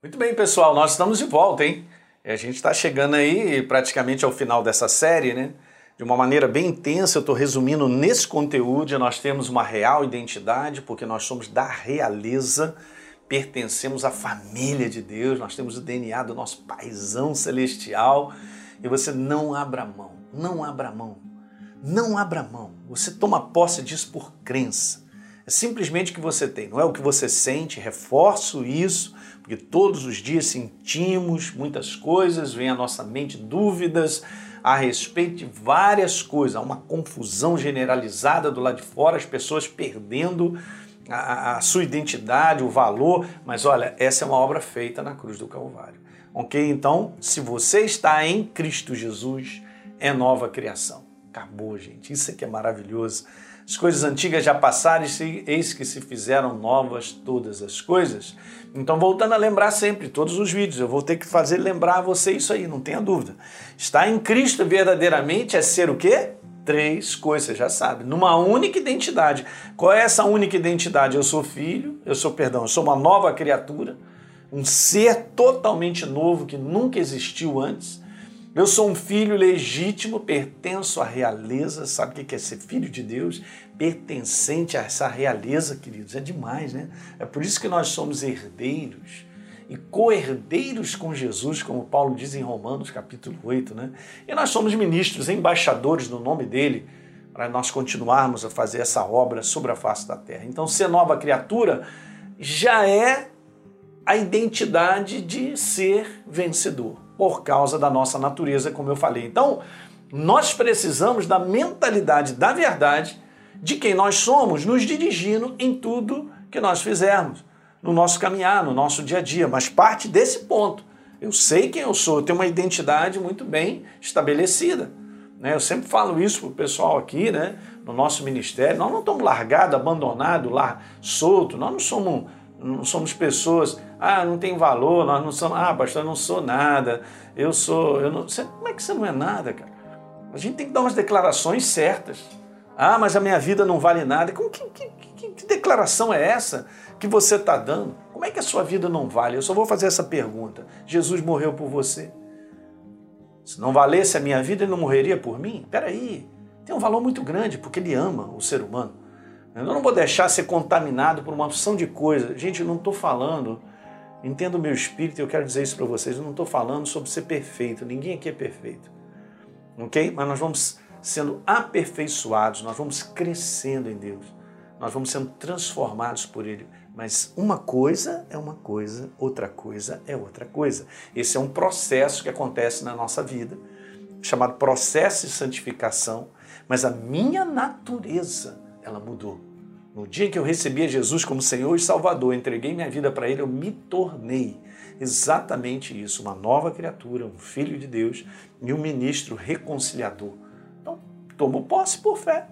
Muito bem, pessoal, nós estamos de volta, hein? A gente está chegando aí praticamente ao final dessa série, né? De uma maneira bem intensa, eu estou resumindo nesse conteúdo. Nós temos uma real identidade, porque nós somos da realeza, pertencemos à família de Deus, nós temos o DNA do nosso paizão celestial. E você não abra mão, não abra mão, não abra mão. Você toma posse disso por crença. É simplesmente o que você tem, não é o que você sente, reforço isso, porque todos os dias sentimos muitas coisas, vem à nossa mente dúvidas a respeito de várias coisas, há uma confusão generalizada do lado de fora, as pessoas perdendo a, a sua identidade, o valor, mas olha, essa é uma obra feita na cruz do Calvário. Ok? Então, se você está em Cristo Jesus, é nova criação. Acabou, gente. Isso aqui é maravilhoso. As coisas antigas já passaram e eis que se fizeram novas todas as coisas. Então, voltando a lembrar sempre, todos os vídeos, eu vou ter que fazer lembrar você isso aí, não tenha dúvida. Estar em Cristo verdadeiramente é ser o quê? Três coisas, já sabe, numa única identidade. Qual é essa única identidade? Eu sou filho, eu sou, perdão, eu sou uma nova criatura, um ser totalmente novo que nunca existiu antes eu sou um filho legítimo, pertenço à realeza. Sabe o que é ser filho de Deus? Pertencente a essa realeza, queridos. É demais, né? É por isso que nós somos herdeiros e co-herdeiros com Jesus, como Paulo diz em Romanos capítulo 8, né? E nós somos ministros, embaixadores no nome dele, para nós continuarmos a fazer essa obra sobre a face da terra. Então, ser nova criatura já é a identidade de ser vencedor por causa da nossa natureza, como eu falei. Então, nós precisamos da mentalidade da verdade de quem nós somos, nos dirigindo em tudo que nós fizermos, no nosso caminhar, no nosso dia a dia. Mas parte desse ponto. Eu sei quem eu sou, eu tenho uma identidade muito bem estabelecida. Né? Eu sempre falo isso para o pessoal aqui, né? no nosso ministério. Nós não estamos largados, abandonados, lá solto. Nós não somos não somos pessoas, ah, não tem valor, nós não somos, ah, pastor, eu não sou nada, eu sou, eu não, você, como é que você não é nada, cara? A gente tem que dar umas declarações certas. Ah, mas a minha vida não vale nada. Como, que, que, que, que declaração é essa que você está dando? Como é que a sua vida não vale? Eu só vou fazer essa pergunta. Jesus morreu por você. Se não valesse a minha vida, ele não morreria por mim? Peraí, tem um valor muito grande, porque ele ama o ser humano. Eu não vou deixar ser contaminado por uma opção de coisas. Gente, eu não estou falando, entenda o meu espírito, eu quero dizer isso para vocês, eu não estou falando sobre ser perfeito, ninguém aqui é perfeito. Ok? Mas nós vamos sendo aperfeiçoados, nós vamos crescendo em Deus, nós vamos sendo transformados por Ele. Mas uma coisa é uma coisa, outra coisa é outra coisa. Esse é um processo que acontece na nossa vida, chamado processo de santificação, mas a minha natureza, ela mudou. No dia que eu recebi a Jesus como Senhor e Salvador, entreguei minha vida para Ele, eu me tornei exatamente isso, uma nova criatura, um filho de Deus e um ministro reconciliador. Então, tomo posse por fé.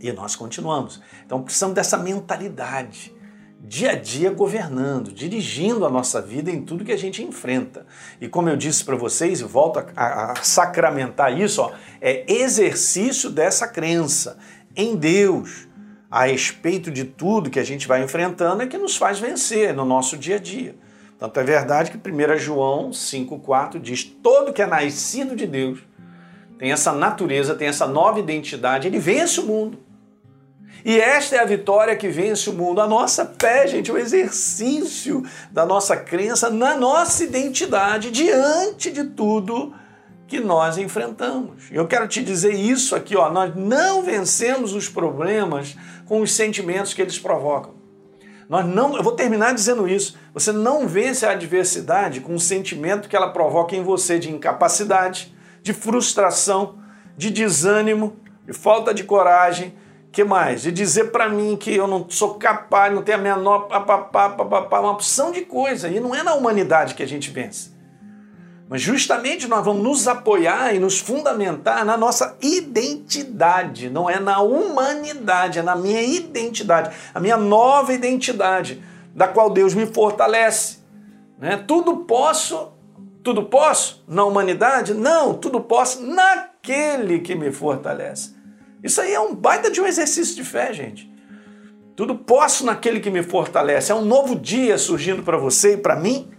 E nós continuamos. Então, precisamos dessa mentalidade dia a dia governando, dirigindo a nossa vida em tudo que a gente enfrenta. E como eu disse para vocês, e volto a, a, a, sacramentar isso, ó, é exercício dessa crença em Deus, a respeito de tudo que a gente vai enfrentando é que nos faz vencer no nosso dia a dia. Tanto é verdade que 1 João 5,4 diz: todo que é nascido de Deus tem essa natureza, tem essa nova identidade, ele vence o mundo. E esta é a vitória que vence o mundo. A nossa fé, gente, o exercício da nossa crença na nossa identidade diante de tudo que nós enfrentamos. Eu quero te dizer isso aqui, ó, nós não vencemos os problemas com os sentimentos que eles provocam. Nós não, eu vou terminar dizendo isso. Você não vence a adversidade com o sentimento que ela provoca em você de incapacidade, de frustração, de desânimo, de falta de coragem, que mais? De dizer para mim que eu não sou capaz, não tenho a menor papapá, papapá, uma opção de coisa. E não é na humanidade que a gente vence. Mas justamente nós vamos nos apoiar e nos fundamentar na nossa identidade, não é na humanidade, é na minha identidade, a minha nova identidade, da qual Deus me fortalece. Né? Tudo posso, tudo posso na humanidade? Não, tudo posso naquele que me fortalece. Isso aí é um baita de um exercício de fé, gente. Tudo posso naquele que me fortalece. É um novo dia surgindo para você e para mim.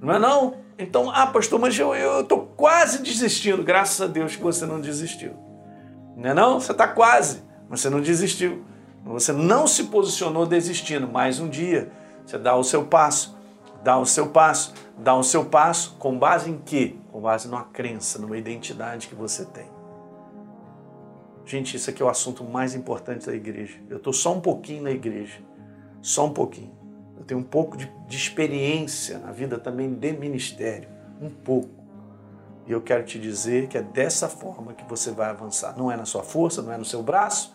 Não é não? Então, ah, pastor, mas eu estou quase desistindo. Graças a Deus que você não desistiu. Não é não? Você está quase, mas você não desistiu. Você não se posicionou desistindo. Mais um dia, você dá o seu passo, dá o seu passo, dá o seu passo com base em quê? Com base numa crença, numa identidade que você tem. Gente, isso aqui é o assunto mais importante da igreja. Eu estou só um pouquinho na igreja, só um pouquinho. Tenho um pouco de, de experiência na vida também de ministério, um pouco. E eu quero te dizer que é dessa forma que você vai avançar. Não é na sua força, não é no seu braço,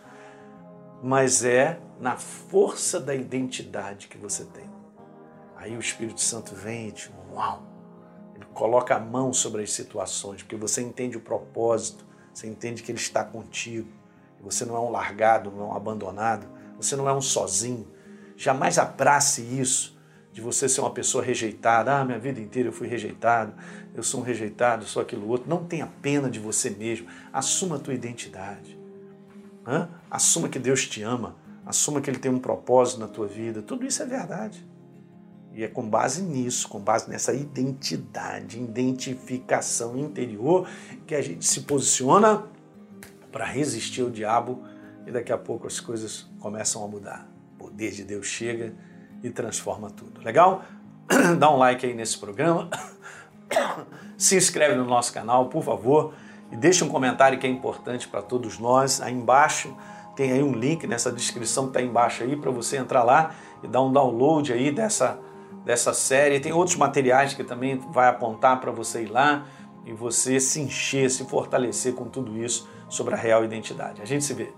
mas é na força da identidade que você tem. Aí o Espírito Santo vem e te, uau, ele coloca a mão sobre as situações, porque você entende o propósito, você entende que Ele está contigo. Você não é um largado, não é um abandonado. Você não é um sozinho. Jamais abrace isso de você ser uma pessoa rejeitada. Ah, minha vida inteira eu fui rejeitado. Eu sou um rejeitado, sou aquilo outro. Não tenha pena de você mesmo. Assuma a tua identidade. Hã? Assuma que Deus te ama. Assuma que Ele tem um propósito na tua vida. Tudo isso é verdade. E é com base nisso, com base nessa identidade, identificação interior, que a gente se posiciona para resistir ao diabo e daqui a pouco as coisas começam a mudar. Poder de Deus chega e transforma tudo. Legal? Dá um like aí nesse programa. Se inscreve no nosso canal, por favor, e deixa um comentário que é importante para todos nós. Aí embaixo tem aí um link nessa descrição que está embaixo aí para você entrar lá e dar um download aí dessa dessa série. Tem outros materiais que também vai apontar para você ir lá e você se encher, se fortalecer com tudo isso sobre a real identidade. A gente se vê.